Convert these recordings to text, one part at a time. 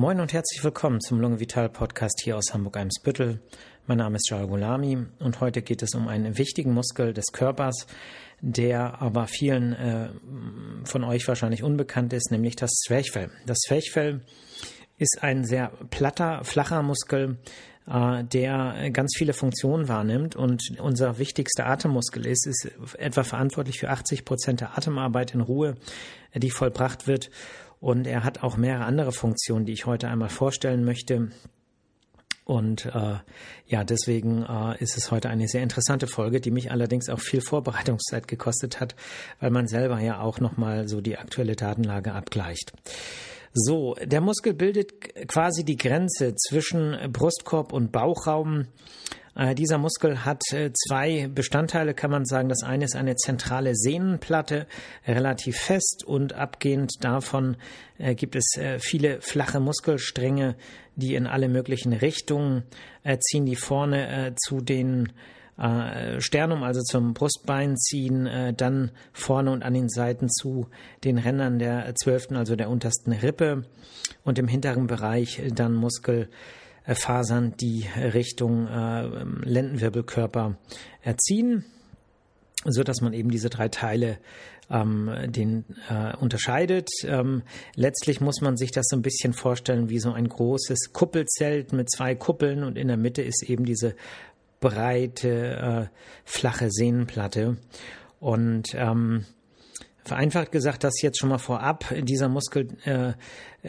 Moin und herzlich willkommen zum Lunge Vital Podcast hier aus Hamburg-Eimsbüttel. Mein Name ist Charles Gulami und heute geht es um einen wichtigen Muskel des Körpers, der aber vielen äh, von euch wahrscheinlich unbekannt ist, nämlich das Zwerchfell. Das Zwerchfell ist ein sehr platter, flacher Muskel, äh, der ganz viele Funktionen wahrnimmt und unser wichtigster Atemmuskel ist, ist etwa verantwortlich für 80 Prozent der Atemarbeit in Ruhe, die vollbracht wird und er hat auch mehrere andere Funktionen, die ich heute einmal vorstellen möchte. Und äh, ja, deswegen äh, ist es heute eine sehr interessante Folge, die mich allerdings auch viel Vorbereitungszeit gekostet hat, weil man selber ja auch nochmal so die aktuelle Datenlage abgleicht. So, der Muskel bildet quasi die Grenze zwischen Brustkorb und Bauchraum äh, dieser Muskel hat äh, zwei Bestandteile, kann man sagen. Das eine ist eine zentrale Sehnenplatte, relativ fest und abgehend davon äh, gibt es viele flache Muskelstränge, die in alle möglichen Richtungen ziehen, die vorne zu den Sternum, also zum Brustbein ziehen, dann vorne und an den Seiten zu den Rändern der zwölften, also der untersten Rippe und im hinteren Bereich dann Muskel äh, Fasern, die Richtung äh, Lendenwirbelkörper erziehen, so dass man eben diese drei Teile ähm, den äh, unterscheidet. Ähm, letztlich muss man sich das so ein bisschen vorstellen wie so ein großes Kuppelzelt mit zwei Kuppeln und in der Mitte ist eben diese breite, äh, flache Sehnenplatte. Und ähm, Vereinfacht gesagt, das jetzt schon mal vorab, dieser Muskel, äh,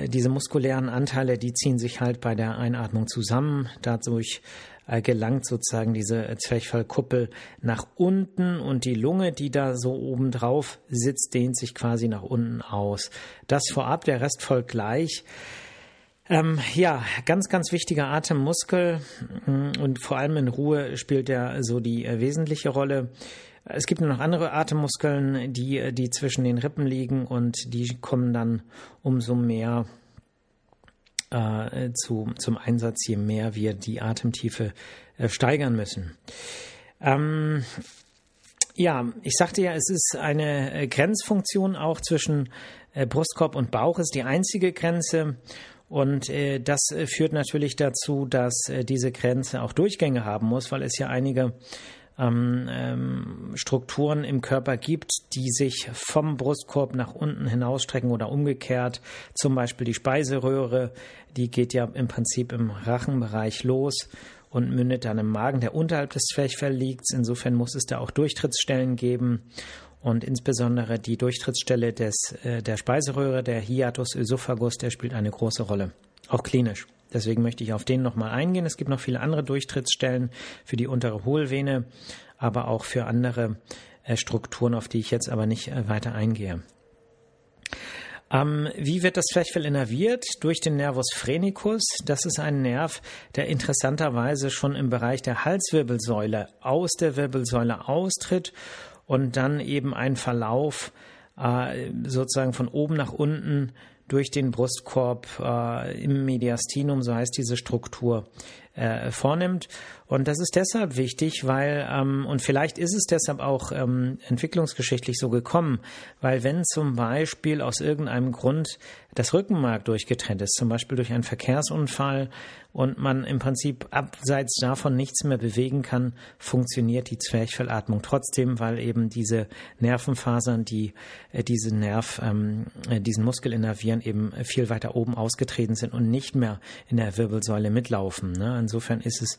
diese muskulären Anteile, die ziehen sich halt bei der Einatmung zusammen. Dadurch äh, gelangt sozusagen diese Zwerchfellkuppel nach unten und die Lunge, die da so oben drauf sitzt, dehnt sich quasi nach unten aus. Das vorab, der Rest folgt gleich. Ähm, ja, ganz, ganz wichtiger Atemmuskel mm, und vor allem in Ruhe spielt er so die äh, wesentliche Rolle. Es gibt noch andere Atemmuskeln, die, die zwischen den Rippen liegen und die kommen dann umso mehr äh, zu, zum Einsatz, je mehr wir die Atemtiefe äh, steigern müssen. Ähm, ja, ich sagte ja, es ist eine äh, Grenzfunktion auch zwischen äh, Brustkorb und Bauch, ist die einzige Grenze. Und äh, das äh, führt natürlich dazu, dass äh, diese Grenze auch Durchgänge haben muss, weil es ja einige ähm, ähm, Strukturen im Körper gibt, die sich vom Brustkorb nach unten hinausstrecken oder umgekehrt. Zum Beispiel die Speiseröhre, die geht ja im Prinzip im Rachenbereich los und mündet dann im Magen, der unterhalb des Zwerchfell liegt. Insofern muss es da auch Durchtrittsstellen geben. Und insbesondere die Durchtrittsstelle des, äh, der Speiseröhre, der Hiatus Esophagus, der spielt eine große Rolle, auch klinisch. Deswegen möchte ich auf den nochmal eingehen. Es gibt noch viele andere Durchtrittsstellen für die untere Hohlvene, aber auch für andere äh, Strukturen, auf die ich jetzt aber nicht äh, weiter eingehe. Ähm, wie wird das Zwerchfell innerviert? Durch den Nervus phrenicus. Das ist ein Nerv, der interessanterweise schon im Bereich der Halswirbelsäule aus der Wirbelsäule austritt und dann eben ein Verlauf äh, sozusagen von oben nach unten durch den Brustkorb äh, im Mediastinum, so heißt diese Struktur, äh, vornimmt. Und das ist deshalb wichtig, weil, ähm, und vielleicht ist es deshalb auch ähm, entwicklungsgeschichtlich so gekommen, weil wenn zum Beispiel aus irgendeinem Grund das Rückenmark durchgetrennt ist, zum Beispiel durch einen Verkehrsunfall und man im Prinzip abseits davon nichts mehr bewegen kann, funktioniert die Zwerchfellatmung trotzdem, weil eben diese Nervenfasern, die äh, diesen Nerv, ähm, äh, diesen Muskel innervieren, eben viel weiter oben ausgetreten sind und nicht mehr in der Wirbelsäule mitlaufen. Ne? Insofern ist es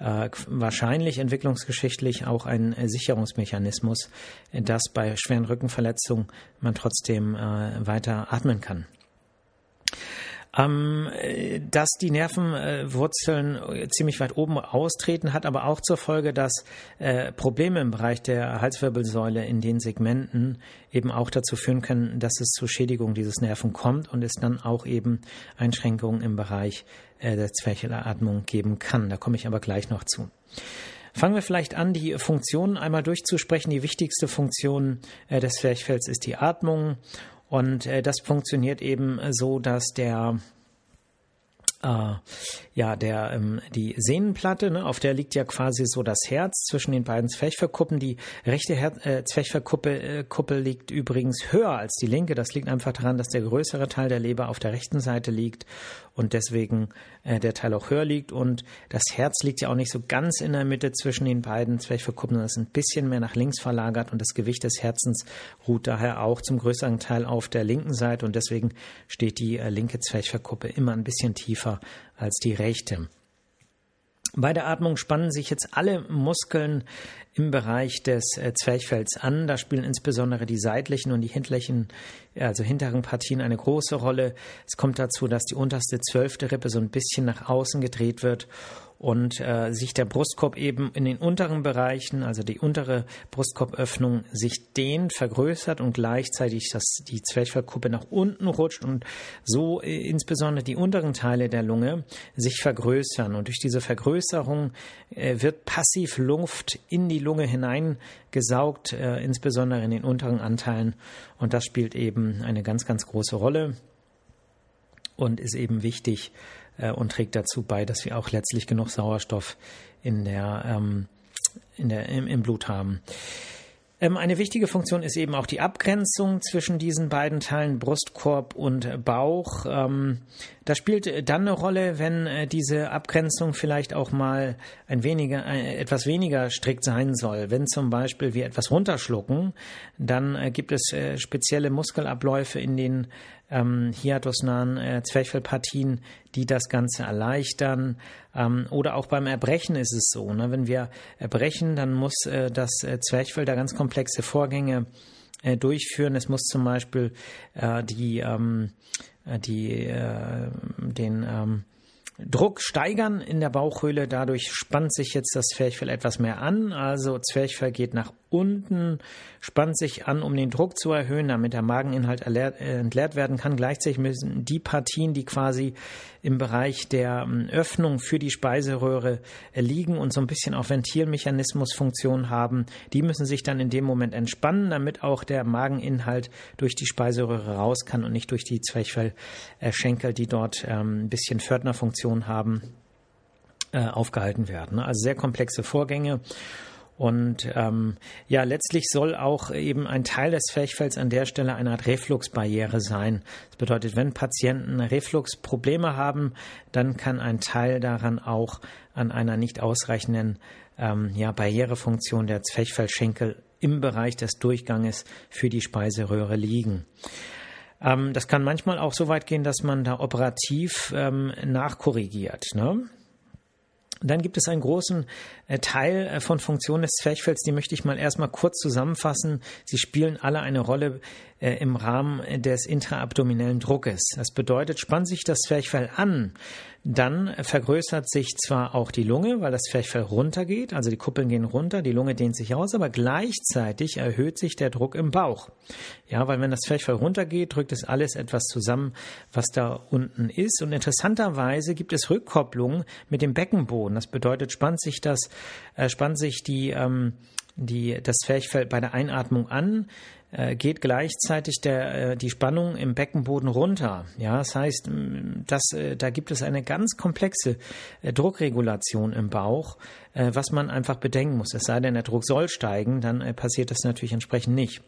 äh, wahrscheinlich entwicklungsgeschichtlich auch ein äh, Sicherungsmechanismus, dass bei schweren Rückenverletzungen man trotzdem äh, weiter atmen kann. Ähm, dass die Nervenwurzeln äh, ziemlich weit oben austreten, hat aber auch zur Folge, dass äh, Probleme im Bereich der Halswirbelsäule in den Segmenten eben auch dazu führen können, dass es zu Schädigung dieses Nerven kommt und es dann auch eben Einschränkungen im Bereich äh, der Zwerchelatmung geben kann. Da komme ich aber gleich noch zu. Fangen wir vielleicht an, die Funktionen einmal durchzusprechen. Die wichtigste Funktion äh, des Zwerchfells ist die Atmung und äh, das funktioniert eben so, dass der äh, ja, der, ähm, die Sehnenplatte, ne, auf der liegt ja quasi so das Herz zwischen den beiden Zwerchfellkuppen. Die rechte Her äh, Zwerchfellkuppel äh, Kuppel liegt übrigens höher als die linke. Das liegt einfach daran, dass der größere Teil der Leber auf der rechten Seite liegt und deswegen äh, der Teil auch höher liegt. Und das Herz liegt ja auch nicht so ganz in der Mitte zwischen den beiden Zwerchfellkuppen, sondern ist ein bisschen mehr nach links verlagert und das Gewicht des Herzens ruht daher auch zum größeren Teil auf der linken Seite und deswegen steht die äh, linke Zwerchfellkuppe immer ein bisschen tiefer als die rechte. Bei der Atmung spannen sich jetzt alle Muskeln im Bereich des äh, Zwerchfells an. Da spielen insbesondere die seitlichen und die hintlichen, also hinteren Partien eine große Rolle. Es kommt dazu, dass die unterste zwölfte Rippe so ein bisschen nach außen gedreht wird und äh, sich der Brustkorb eben in den unteren Bereichen, also die untere Brustkorböffnung, sich dehnt, vergrößert und gleichzeitig dass die Zwerchfellkuppe nach unten rutscht und so äh, insbesondere die unteren Teile der Lunge sich vergrößern. Und durch diese Vergrößerung äh, wird passiv Luft in die Lunge hineingesaugt, äh, insbesondere in den unteren Anteilen. Und das spielt eben eine ganz, ganz große Rolle und ist eben wichtig, und trägt dazu bei, dass wir auch letztlich genug Sauerstoff in der, ähm, in der, im, im Blut haben. Ähm, eine wichtige Funktion ist eben auch die Abgrenzung zwischen diesen beiden Teilen Brustkorb und Bauch. Ähm, das spielt dann eine Rolle, wenn äh, diese Abgrenzung vielleicht auch mal ein weniger, äh, etwas weniger strikt sein soll. Wenn zum Beispiel wir etwas runterschlucken, dann äh, gibt es spezielle Muskelabläufe in den ähm, hiatusnahen äh, Zwerchfellpartien, die das Ganze erleichtern. Ähm, oder auch beim Erbrechen ist es so. Ne? Wenn wir erbrechen, dann muss äh, das äh, Zwerchfell da ganz komplexe Vorgänge äh, durchführen. Es muss zum Beispiel äh, die, ähm, äh, die, äh, den ähm, Druck steigern in der Bauchhöhle. Dadurch spannt sich jetzt das Zwerchfell etwas mehr an. Also Zwerchfell geht nach unten, spannt sich an, um den Druck zu erhöhen, damit der Mageninhalt äh, entleert werden kann. Gleichzeitig müssen die Partien, die quasi im Bereich der ähm, Öffnung für die Speiseröhre äh, liegen und so ein bisschen auch Ventilmechanismusfunktion haben, die müssen sich dann in dem Moment entspannen, damit auch der Mageninhalt durch die Speiseröhre raus kann und nicht durch die Zwerchfellschenkel, die dort ähm, ein bisschen Pförtnerfunktion haben, äh, aufgehalten werden. Also sehr komplexe Vorgänge. Und ähm, ja, letztlich soll auch eben ein Teil des Zwerchfells an der Stelle eine Art Refluxbarriere sein. Das bedeutet, wenn Patienten Refluxprobleme haben, dann kann ein Teil daran auch an einer nicht ausreichenden ähm, ja, Barrierefunktion der Zwerchfellschenkel im Bereich des Durchganges für die Speiseröhre liegen. Ähm, das kann manchmal auch so weit gehen, dass man da operativ ähm, nachkorrigiert. Ne? Dann gibt es einen großen äh, Teil äh, von Funktionen des Zwerchfells, die möchte ich mal erstmal kurz zusammenfassen. Sie spielen alle eine Rolle äh, im Rahmen des intraabdominellen Druckes. Das bedeutet, spannt sich das Zwerchfell an, dann vergrößert sich zwar auch die Lunge, weil das Zwerchfell runtergeht, also die Kuppeln gehen runter, die Lunge dehnt sich aus, aber gleichzeitig erhöht sich der Druck im Bauch. Ja, weil wenn das Zwerchfell runtergeht, drückt es alles etwas zusammen, was da unten ist. Und interessanterweise gibt es Rückkopplungen mit dem Beckenboden. Das bedeutet, spannt sich das, äh, spannt sich die, ähm, die, das Zwerchfell bei der Einatmung an, äh, geht gleichzeitig der, äh, die Spannung im Beckenboden runter. Ja, das heißt, das, äh, da gibt es eine ganz komplexe Druckregulation im Bauch, was man einfach bedenken muss. Es sei denn, der Druck soll steigen, dann passiert das natürlich entsprechend nicht.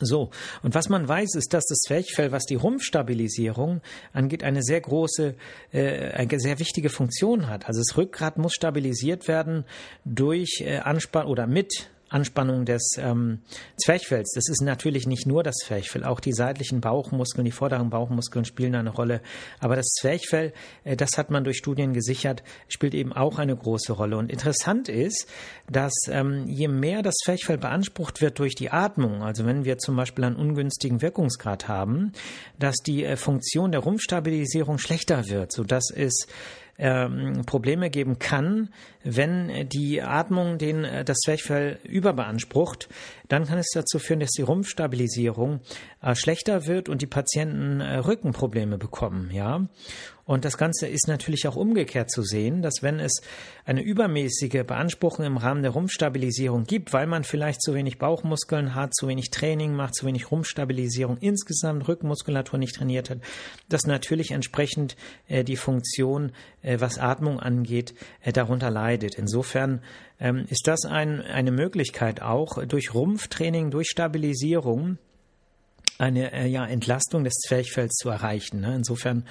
So, und was man weiß, ist, dass das Zwerchfell, was die Rumpfstabilisierung angeht, eine sehr große, äh, eine sehr wichtige Funktion hat. Also das Rückgrat muss stabilisiert werden durch äh, Anspannung oder mit Anspannung des ähm, Zwerchfells. Das ist natürlich nicht nur das Zwerchfell, auch die seitlichen Bauchmuskeln, die vorderen Bauchmuskeln spielen eine Rolle. Aber das Zwerchfell, äh, das hat man durch Studien gesichert, spielt eben auch eine große Rolle. Und interessant ist, dass ähm, je mehr das Zwerchfell beansprucht wird durch die Atmung, also wenn wir zum Beispiel einen ungünstigen Wirkungsgrad haben, dass die äh, Funktion der Rumpfstabilisierung schlechter wird, sodass es ähm, Probleme geben kann, wenn die Atmung den, äh, das Zwerchfell überbeansprucht, dann kann es dazu führen, dass die Rumpfstabilisierung äh, schlechter wird und die Patienten äh, Rückenprobleme bekommen, ja. Und das Ganze ist natürlich auch umgekehrt zu sehen, dass wenn es eine übermäßige Beanspruchung im Rahmen der Rumpfstabilisierung gibt, weil man vielleicht zu wenig Bauchmuskeln hat, zu wenig Training macht, zu wenig Rumpfstabilisierung, insgesamt Rückenmuskulatur nicht trainiert hat, dass natürlich entsprechend äh, die Funktion, äh, was Atmung angeht, äh, darunter leidet. Insofern ähm, ist das ein, eine Möglichkeit auch durch Rumpftraining, durch Stabilisierung, eine äh, ja, Entlastung des Zwerchfells zu erreichen. Ne? Insofern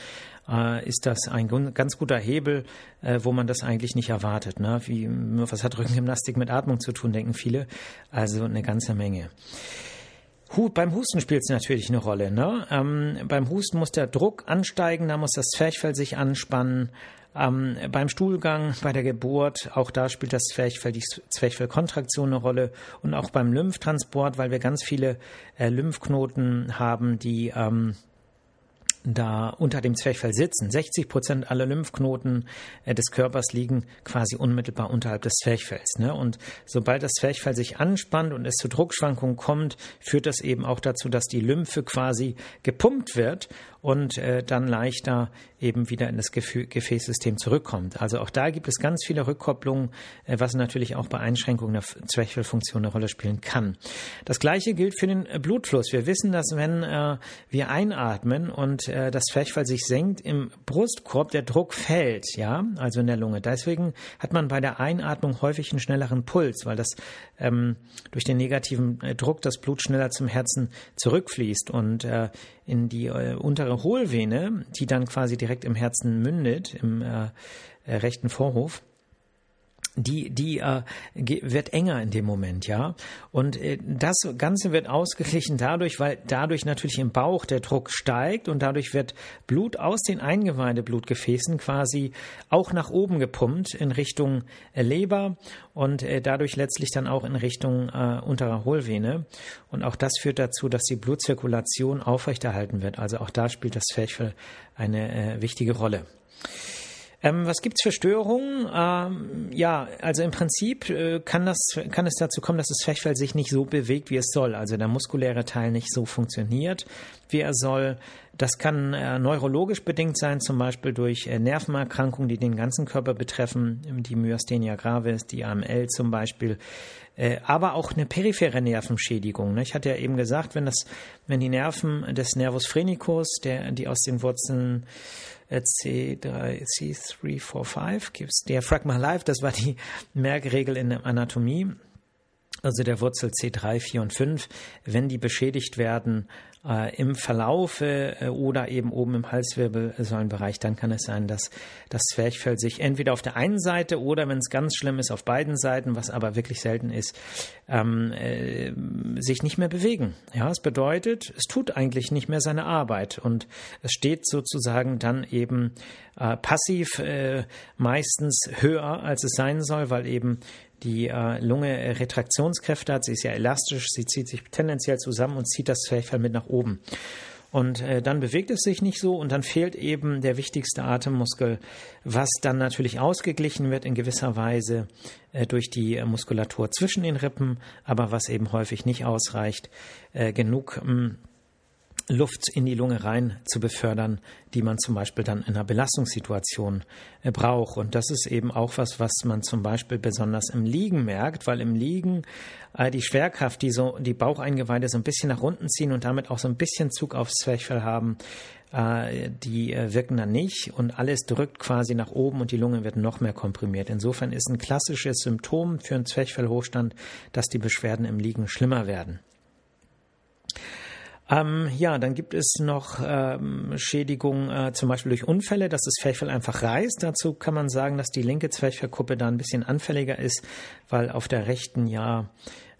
äh, ist das ein ganz guter Hebel, äh, wo man das eigentlich nicht erwartet. Ne? Wie, was hat Rückengymnastik mit Atmung zu tun, denken viele. Also eine ganze Menge. Beim Husten spielt es natürlich eine Rolle. Ne? Ähm, beim Husten muss der Druck ansteigen, da muss das Zwerchfell sich anspannen. Ähm, beim Stuhlgang, bei der Geburt, auch da spielt das Zwerchfell, die Zwerchfellkontraktion eine Rolle und auch beim Lymphtransport, weil wir ganz viele äh, Lymphknoten haben, die ähm, da unter dem Zwerchfell sitzen. 60 Prozent aller Lymphknoten äh, des Körpers liegen quasi unmittelbar unterhalb des Zwerchfells. Ne? Und sobald das Zwerchfell sich anspannt und es zu Druckschwankungen kommt, führt das eben auch dazu, dass die Lymphe quasi gepumpt wird und äh, dann leichter eben wieder in das Gefäßsystem zurückkommt. Also auch da gibt es ganz viele Rückkopplungen, äh, was natürlich auch bei Einschränkungen der Zwerchfellfunktion eine Rolle spielen kann. Das gleiche gilt für den äh, Blutfluss. Wir wissen, dass wenn äh, wir einatmen und äh, das Zwerchfell sich senkt, im Brustkorb der Druck fällt, ja, also in der Lunge. Deswegen hat man bei der Einatmung häufig einen schnelleren Puls, weil das ähm, durch den negativen äh, Druck das Blut schneller zum Herzen zurückfließt und äh, in die äh, untere Hohlvene, die dann quasi direkt im Herzen mündet, im äh, äh rechten Vorhof, die, die äh, wird enger in dem Moment, ja. Und äh, das Ganze wird ausgeglichen dadurch, weil dadurch natürlich im Bauch der Druck steigt und dadurch wird Blut aus den Eingeweideblutgefäßen quasi auch nach oben gepumpt in Richtung äh, Leber und äh, dadurch letztlich dann auch in Richtung äh, unterer Hohlvene. Und auch das führt dazu, dass die Blutzirkulation aufrechterhalten wird. Also auch da spielt das Zwerchfell eine äh, wichtige Rolle. Ähm, was gibt's für Störungen? Ähm, ja, also im Prinzip äh, kann, das, kann es dazu kommen, dass das Zwerchfell sich nicht so bewegt, wie es soll. Also der muskuläre Teil nicht so funktioniert, wie er soll. Das kann äh, neurologisch bedingt sein, zum Beispiel durch äh, Nervenerkrankungen, die den ganzen Körper betreffen, die Myasthenia gravis, die AML zum Beispiel, äh, aber auch eine periphere Nervenschädigung. Ne? Ich hatte ja eben gesagt, wenn das, wenn die Nerven des Nervus phrenicus, der, die aus den Wurzeln C3, C3, 4, 5 gibt's Diaphragma Live, das war die Merkregel in der Anatomie, also der Wurzel C3, 4 und 5, wenn die beschädigt werden, äh, im Verlaufe äh, oder eben oben im Halswirbelsäulenbereich, dann kann es sein, dass das Zwerchfell sich entweder auf der einen Seite oder, wenn es ganz schlimm ist, auf beiden Seiten, was aber wirklich selten ist, ähm, äh, sich nicht mehr bewegen. Ja, es bedeutet, es tut eigentlich nicht mehr seine Arbeit und es steht sozusagen dann eben äh, passiv äh, meistens höher, als es sein soll, weil eben die äh, Lunge Retraktionskräfte hat. Sie ist ja elastisch, sie zieht sich tendenziell zusammen und zieht das Zwerchfell mit nach oben. Und äh, dann bewegt es sich nicht so und dann fehlt eben der wichtigste Atemmuskel, was dann natürlich ausgeglichen wird in gewisser Weise äh, durch die äh, Muskulatur zwischen den Rippen, aber was eben häufig nicht ausreicht, äh, genug mh, hm, Luft in die Lunge rein zu befördern, die man zum Beispiel dann in einer Belastungssituation äh, braucht. Und das ist eben auch was, was man zum Beispiel besonders im Liegen merkt, weil im Liegen äh, die Schwerkraft, die so die Baucheingeweide so ein bisschen nach unten ziehen und damit auch so ein bisschen Zug aufs Zwerchfell haben, äh, die wirken dann nicht und alles drückt quasi nach oben und die Lunge wird noch mehr komprimiert. Insofern ist ein klassisches Symptom für einen Zwerchfellhochstand, dass die Beschwerden im Liegen schlimmer werden. Ähm, ja, dann gibt es noch ähm, Schädigungen äh, zum Beispiel durch Unfälle, dass das Zwerchfell einfach reißt. Dazu kann man sagen, dass die linke Zwerchfellkuppe da ein bisschen anfälliger ist, weil auf der rechten ja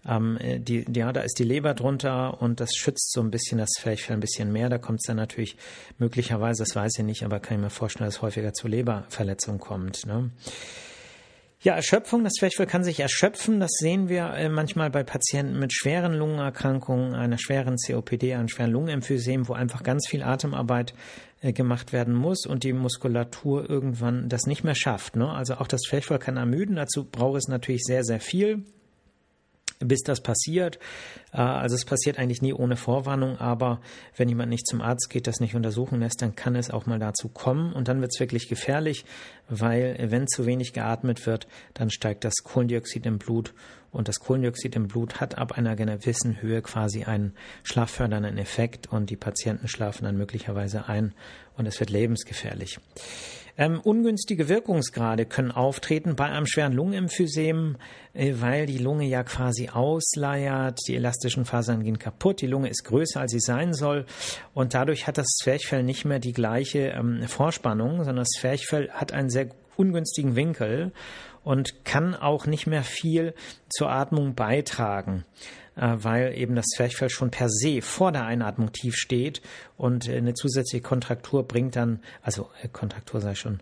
ähm, die, ja, da ist die Leber drunter und das schützt so ein bisschen das Zwerchfell ein bisschen mehr. Da kommt es dann natürlich möglicherweise, das weiß ich nicht, aber kann ich mir vorstellen, dass es häufiger zu Leberverletzungen kommt. Ne? Ja, Erschöpfung, das Zwerchfell kann sich erschöpfen. Das sehen wir äh, manchmal bei Patienten mit schweren Lungenerkrankungen, einer schweren COPD, einem schweren Lungenemphysem, wo einfach ganz viel Atemarbeit äh, gemacht werden muss und die Muskulatur irgendwann das nicht mehr schafft. Ne? Also auch das Zwerchfell kann ermüden. Dazu braucht es natürlich sehr, sehr viel bis das passiert. Äh, also es passiert eigentlich nie ohne Vorwarnung, aber wenn jemand nicht zum Arzt geht, das nicht untersuchen lässt, dann kann es auch mal dazu kommen und dann wird es wirklich gefährlich, weil wenn zu wenig geatmet wird, dann steigt das Kohlendioxid im Blut und das Kohlendioxid im Blut hat ab einer gewissen Höhe quasi einen schlaffördernden Effekt und die Patienten schlafen dann möglicherweise ein und es wird lebensgefährlich. Ähm, ungünstige Wirkungsgrade können auftreten bei einem schweren Lungenemphysem, äh, weil die Lunge ja quasi ausleiert, die elastischen Fasern gehen kaputt, die Lunge ist größer, als sie sein soll und dadurch hat das Zwerchfell nicht mehr die gleiche ähm, Vorspannung, sondern das Zwerchfell hat einen sehr ungünstigen Winkel und kann auch nicht mehr viel zur Atmung beitragen. Äh, weil eben das Zwerchfell schon per se vor der Einatmung tief steht und äh, eine zusätzliche Kontraktur bringt dann, also äh, Kontraktur sei schon,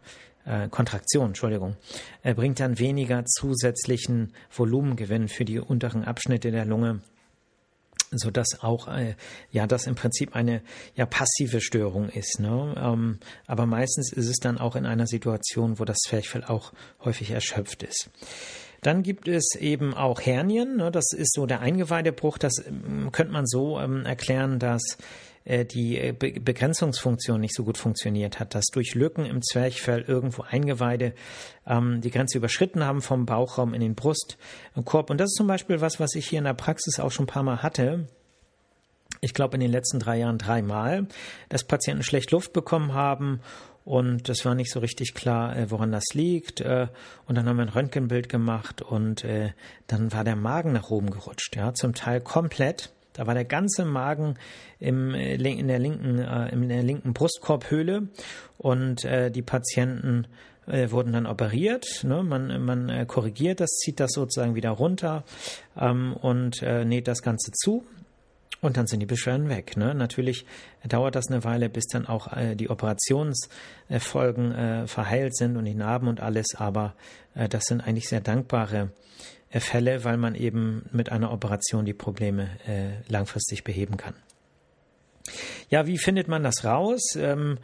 Kontraktion, Entschuldigung, bringt dann weniger zusätzlichen Volumengewinn für die unteren Abschnitte der Lunge so dass auch ja das im Prinzip eine ja passive Störung ist. Ne? Ähm, aber meistens ist es dann auch in einer Situation, wo das Zwerchfell auch häufig erschöpft ist. Dann gibt es eben auch Hernien. Ne? Das ist so der Eingeweidebruch. Das ähm, könnte man so ähm, erklären, dass äh, die äh, Be Begrenzungsfunktion nicht so gut funktioniert hat, dass durch Lücken im Zwerchfell irgendwo Eingeweide ähm, die Grenze überschritten haben vom Bauchraum in den Brustkorb. Und das ist zum Beispiel was, was ich hier in der Praxis auch schon ein paar Mal hatte ich glaube in den letzten drei Jahren dreimal, dass Patienten schlecht Luft bekommen haben und das war nicht so richtig klar, äh, woran das liegt. Äh, und dann haben wir ein Röntgenbild gemacht und äh, dann war der Magen nach oben gerutscht, ja, zum Teil komplett. Da war der ganze Magen im, in, der linken, in der linken Brustkorbhöhle und die Patienten wurden dann operiert. Ne? Man, man korrigiert das, zieht das sozusagen wieder runter ähm, und näht das Ganze zu. Und dann sind die Beschwerden weg. Ne? Natürlich dauert das eine Weile, bis dann auch äh, die Operationsfolgen äh, verheilt sind und die Narben und alles. Aber äh, das sind eigentlich sehr dankbare äh, Fälle, weil man eben mit einer Operation die Probleme äh, langfristig beheben kann. Ja, wie findet man das raus? Ähm,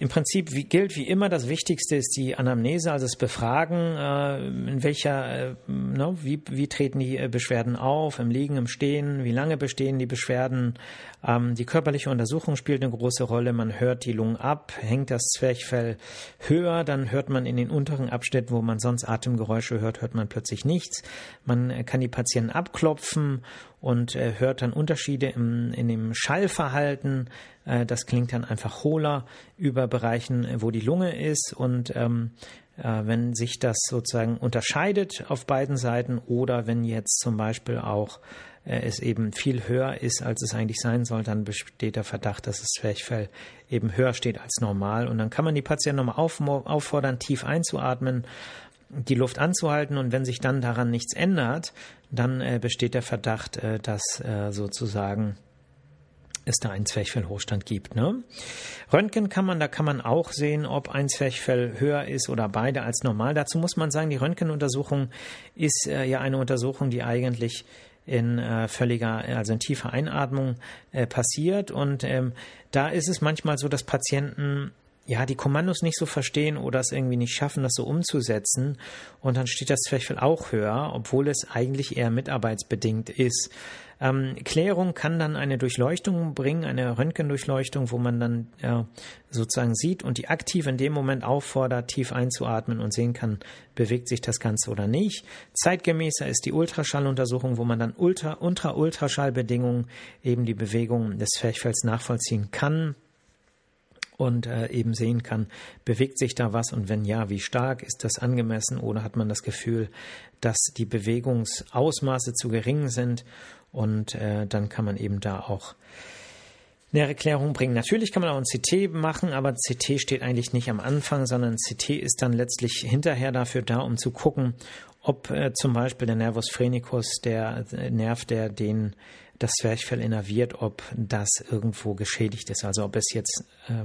im Prinzip gilt wie immer, das Wichtigste ist die Anamnese, also das Befragen, äh, in welcher, äh, no, wie, wie treten die äh, Beschwerden auf, im Liegen, im Stehen, wie lange bestehen die Beschwerden. Ähm, die körperliche Untersuchung spielt eine große Rolle. Man hört die Lungen ab, hängt das Zwerchfell höher, dann hört man in den unteren Abschnitten, wo man sonst Atemgeräusche hört, hört man plötzlich nichts. Man kann die Patienten abklopfen und äh, hört dann Unterschiede im, in dem Schallverhalten. Äh, das klingt dann einfach hohler über Bereichen, wo die Lunge ist. Und ähm, äh, wenn sich das sozusagen unterscheidet auf beiden Seiten oder wenn jetzt zum Beispiel auch äh, es eben viel höher ist, als es eigentlich sein soll, dann besteht der Verdacht, dass das Zwerchfell eben höher steht als normal. Und dann kann man die Patienten nochmal auffordern, tief einzuatmen die Luft anzuhalten und wenn sich dann daran nichts ändert, dann äh, besteht der Verdacht, äh, dass äh, sozusagen es da einen Zwerchfellhochstand gibt. Ne? Röntgen kann man, da kann man auch sehen, ob ein Zwerchfell höher ist oder beide als normal. Dazu muss man sagen, die Röntgenuntersuchung ist äh, ja eine Untersuchung, die eigentlich in äh, völliger, also in tiefer Einatmung äh, passiert. Und ähm, da ist es manchmal so, dass Patienten ja, die Kommandos nicht so verstehen oder es irgendwie nicht schaffen, das so umzusetzen. Und dann steht das Zwerchfell auch höher, obwohl es eigentlich eher mitarbeitsbedingt ist. Ähm, Klärung kann dann eine Durchleuchtung bringen, eine Röntgendurchleuchtung, wo man dann äh, sozusagen sieht und die aktiv in dem Moment auffordert, tief einzuatmen und sehen kann, bewegt sich das Ganze oder nicht. Zeitgemäßer ist die Ultraschalluntersuchung, wo man dann unter, unter Ultraschallbedingungen eben die Bewegung des Zwerchfells nachvollziehen kann und äh, eben sehen kann, bewegt sich da was? Und wenn ja, wie stark? Ist das angemessen? Oder hat man das Gefühl, dass die Bewegungsausmaße zu gering sind? Und äh, dann kann man eben da auch eine Erklärung bringen. Natürlich kann man auch ein CT machen, aber CT steht eigentlich nicht am Anfang, sondern CT ist dann letztlich hinterher dafür da, um zu gucken, ob äh, zum Beispiel der Nervus phrenicus, der äh, Nerv, der den das Zwerchfell innerviert, ob das irgendwo geschädigt ist. Also ob es jetzt äh,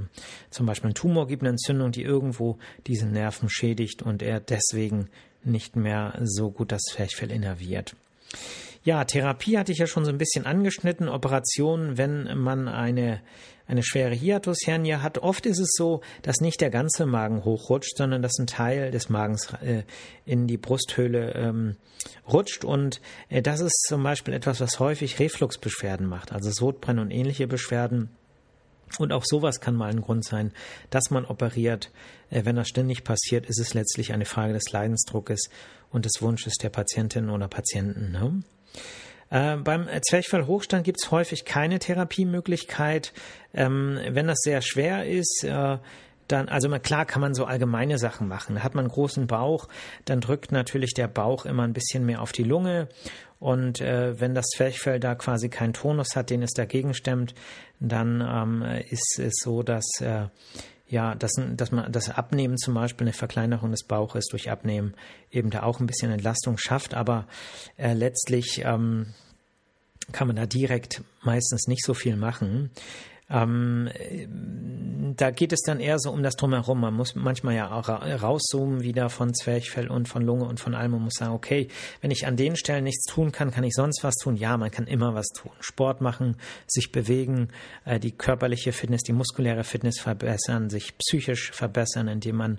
zum Beispiel einen Tumor gibt, eine Entzündung, die irgendwo diesen Nerven schädigt und er deswegen nicht mehr so gut das Zwerchfell innerviert. Ja, Therapie hatte ich ja schon so ein bisschen angeschnitten. Operationen, wenn man eine, eine schwere Hiatushernie hat. Oft ist es so, dass nicht der ganze Magen hochrutscht, sondern dass ein Teil des Magens äh, in die Brusthöhle ähm, rutscht. Und äh, das ist zum Beispiel etwas, was häufig Refluxbeschwerden macht, also Sodbrennen und ähnliche Beschwerden. Und auch sowas kann mal ein Grund sein, dass man operiert. Äh, wenn das ständig passiert, ist es letztlich eine Frage des Leidensdruckes und des Wunsches der Patientin oder Patienten. Ne? Äh, beim Zwerchfellhochstand gibt es häufig keine Therapiemöglichkeit. Ähm, wenn das sehr schwer ist, äh, dann, also klar kann man so allgemeine Sachen machen. Hat man einen großen Bauch, dann drückt natürlich der Bauch immer ein bisschen mehr auf die Lunge. Und äh, wenn das Zwerchfell da quasi keinen Tonus hat, den es dagegen stemmt, dann ähm, ist es so, dass äh, ja, dass, dass man das Abnehmen zum Beispiel, eine Verkleinerung des Bauches durch Abnehmen eben da auch ein bisschen Entlastung schafft, aber äh, letztlich ähm, kann man da direkt meistens nicht so viel machen. Ähm, da geht es dann eher so um das Drumherum. Man muss manchmal ja auch rauszoomen wieder von Zwerchfell und von Lunge und von allem und muss sagen, okay, wenn ich an den Stellen nichts tun kann, kann ich sonst was tun? Ja, man kann immer was tun. Sport machen, sich bewegen, äh, die körperliche Fitness, die muskuläre Fitness verbessern, sich psychisch verbessern, indem man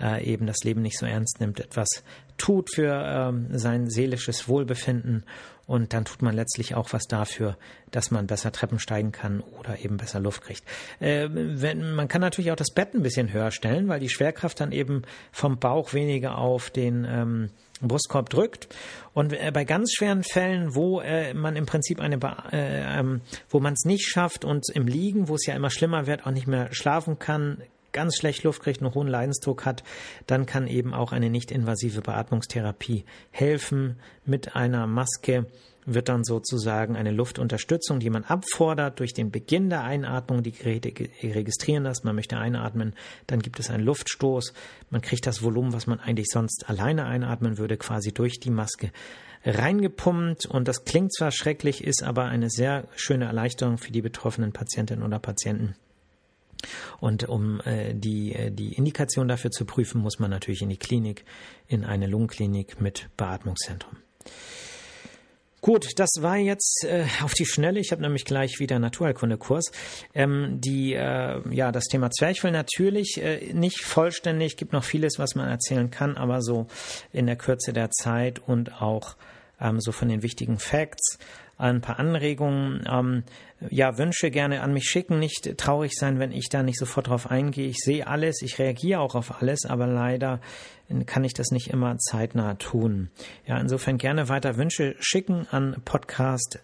äh, eben das Leben nicht so ernst nimmt, etwas tut für ähm, sein seelisches Wohlbefinden und dann tut man letztlich auch was dafür, dass man besser Treppen steigen kann oder eben besser Luft kriegt. Äh, wenn, man kann natürlich auch das Bett ein bisschen höher stellen, weil die Schwerkraft dann eben vom Bauch weniger auf den ähm, Brustkorb drückt. Und äh, bei ganz schweren Fällen, wo äh, man im Prinzip eine, äh, ähm, wo man es nicht schafft und im Liegen, wo es ja immer schlimmer wird, auch nicht mehr schlafen kann, ganz schlecht Luft kriegt, einen hohen Leidensdruck hat, dann kann eben auch eine nicht-invasive Beatmungstherapie helfen. Mit einer Maske wird dann sozusagen eine Luftunterstützung, die man abfordert durch den Beginn der Einatmung. Die Geräte registrieren das, man möchte einatmen, dann gibt es einen Luftstoß. Man kriegt das Volumen, was man eigentlich sonst alleine einatmen würde, quasi durch die Maske reingepumpt. Und das klingt zwar schrecklich, ist aber eine sehr schöne Erleichterung für die betroffenen Patientinnen oder Patienten. Und um äh, die, äh, die Indikation dafür zu prüfen, muss man natürlich in die Klinik, in eine Lungenklinik mit Beatmungszentrum. Gut, das war jetzt äh, auf die Schnelle. Ich habe nämlich gleich wieder Naturheilkundekurs. Ähm, die, äh, ja, das Thema Zwerchfell natürlich äh, nicht vollständig. Gibt noch vieles, was man erzählen kann, aber so in der Kürze der Zeit und auch ähm, so von den wichtigen Facts ein paar Anregungen, ähm, ja, Wünsche gerne an mich schicken. Nicht traurig sein, wenn ich da nicht sofort drauf eingehe. Ich sehe alles, ich reagiere auch auf alles, aber leider kann ich das nicht immer zeitnah tun. Ja, insofern gerne weiter Wünsche schicken an podcast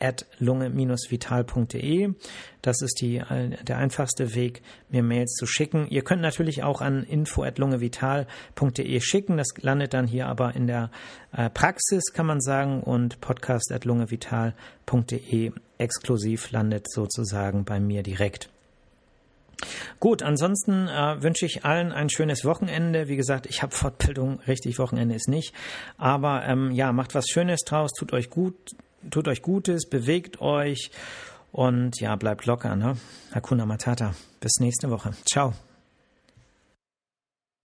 at lunge-vital.de. Das ist die, der einfachste Weg, mir Mails zu schicken. Ihr könnt natürlich auch an info at lungevital.de schicken. Das landet dann hier aber in der äh, Praxis, kann man sagen, und podcast at lungevital.de exklusiv landet sozusagen bei mir direkt. Gut, ansonsten äh, wünsche ich allen ein schönes Wochenende. Wie gesagt, ich habe Fortbildung, richtig Wochenende ist nicht. Aber ähm, ja, macht was Schönes draus, tut euch gut, tut euch Gutes, bewegt euch und ja, bleibt locker, ne? Hakuna Matata. Bis nächste Woche. Ciao.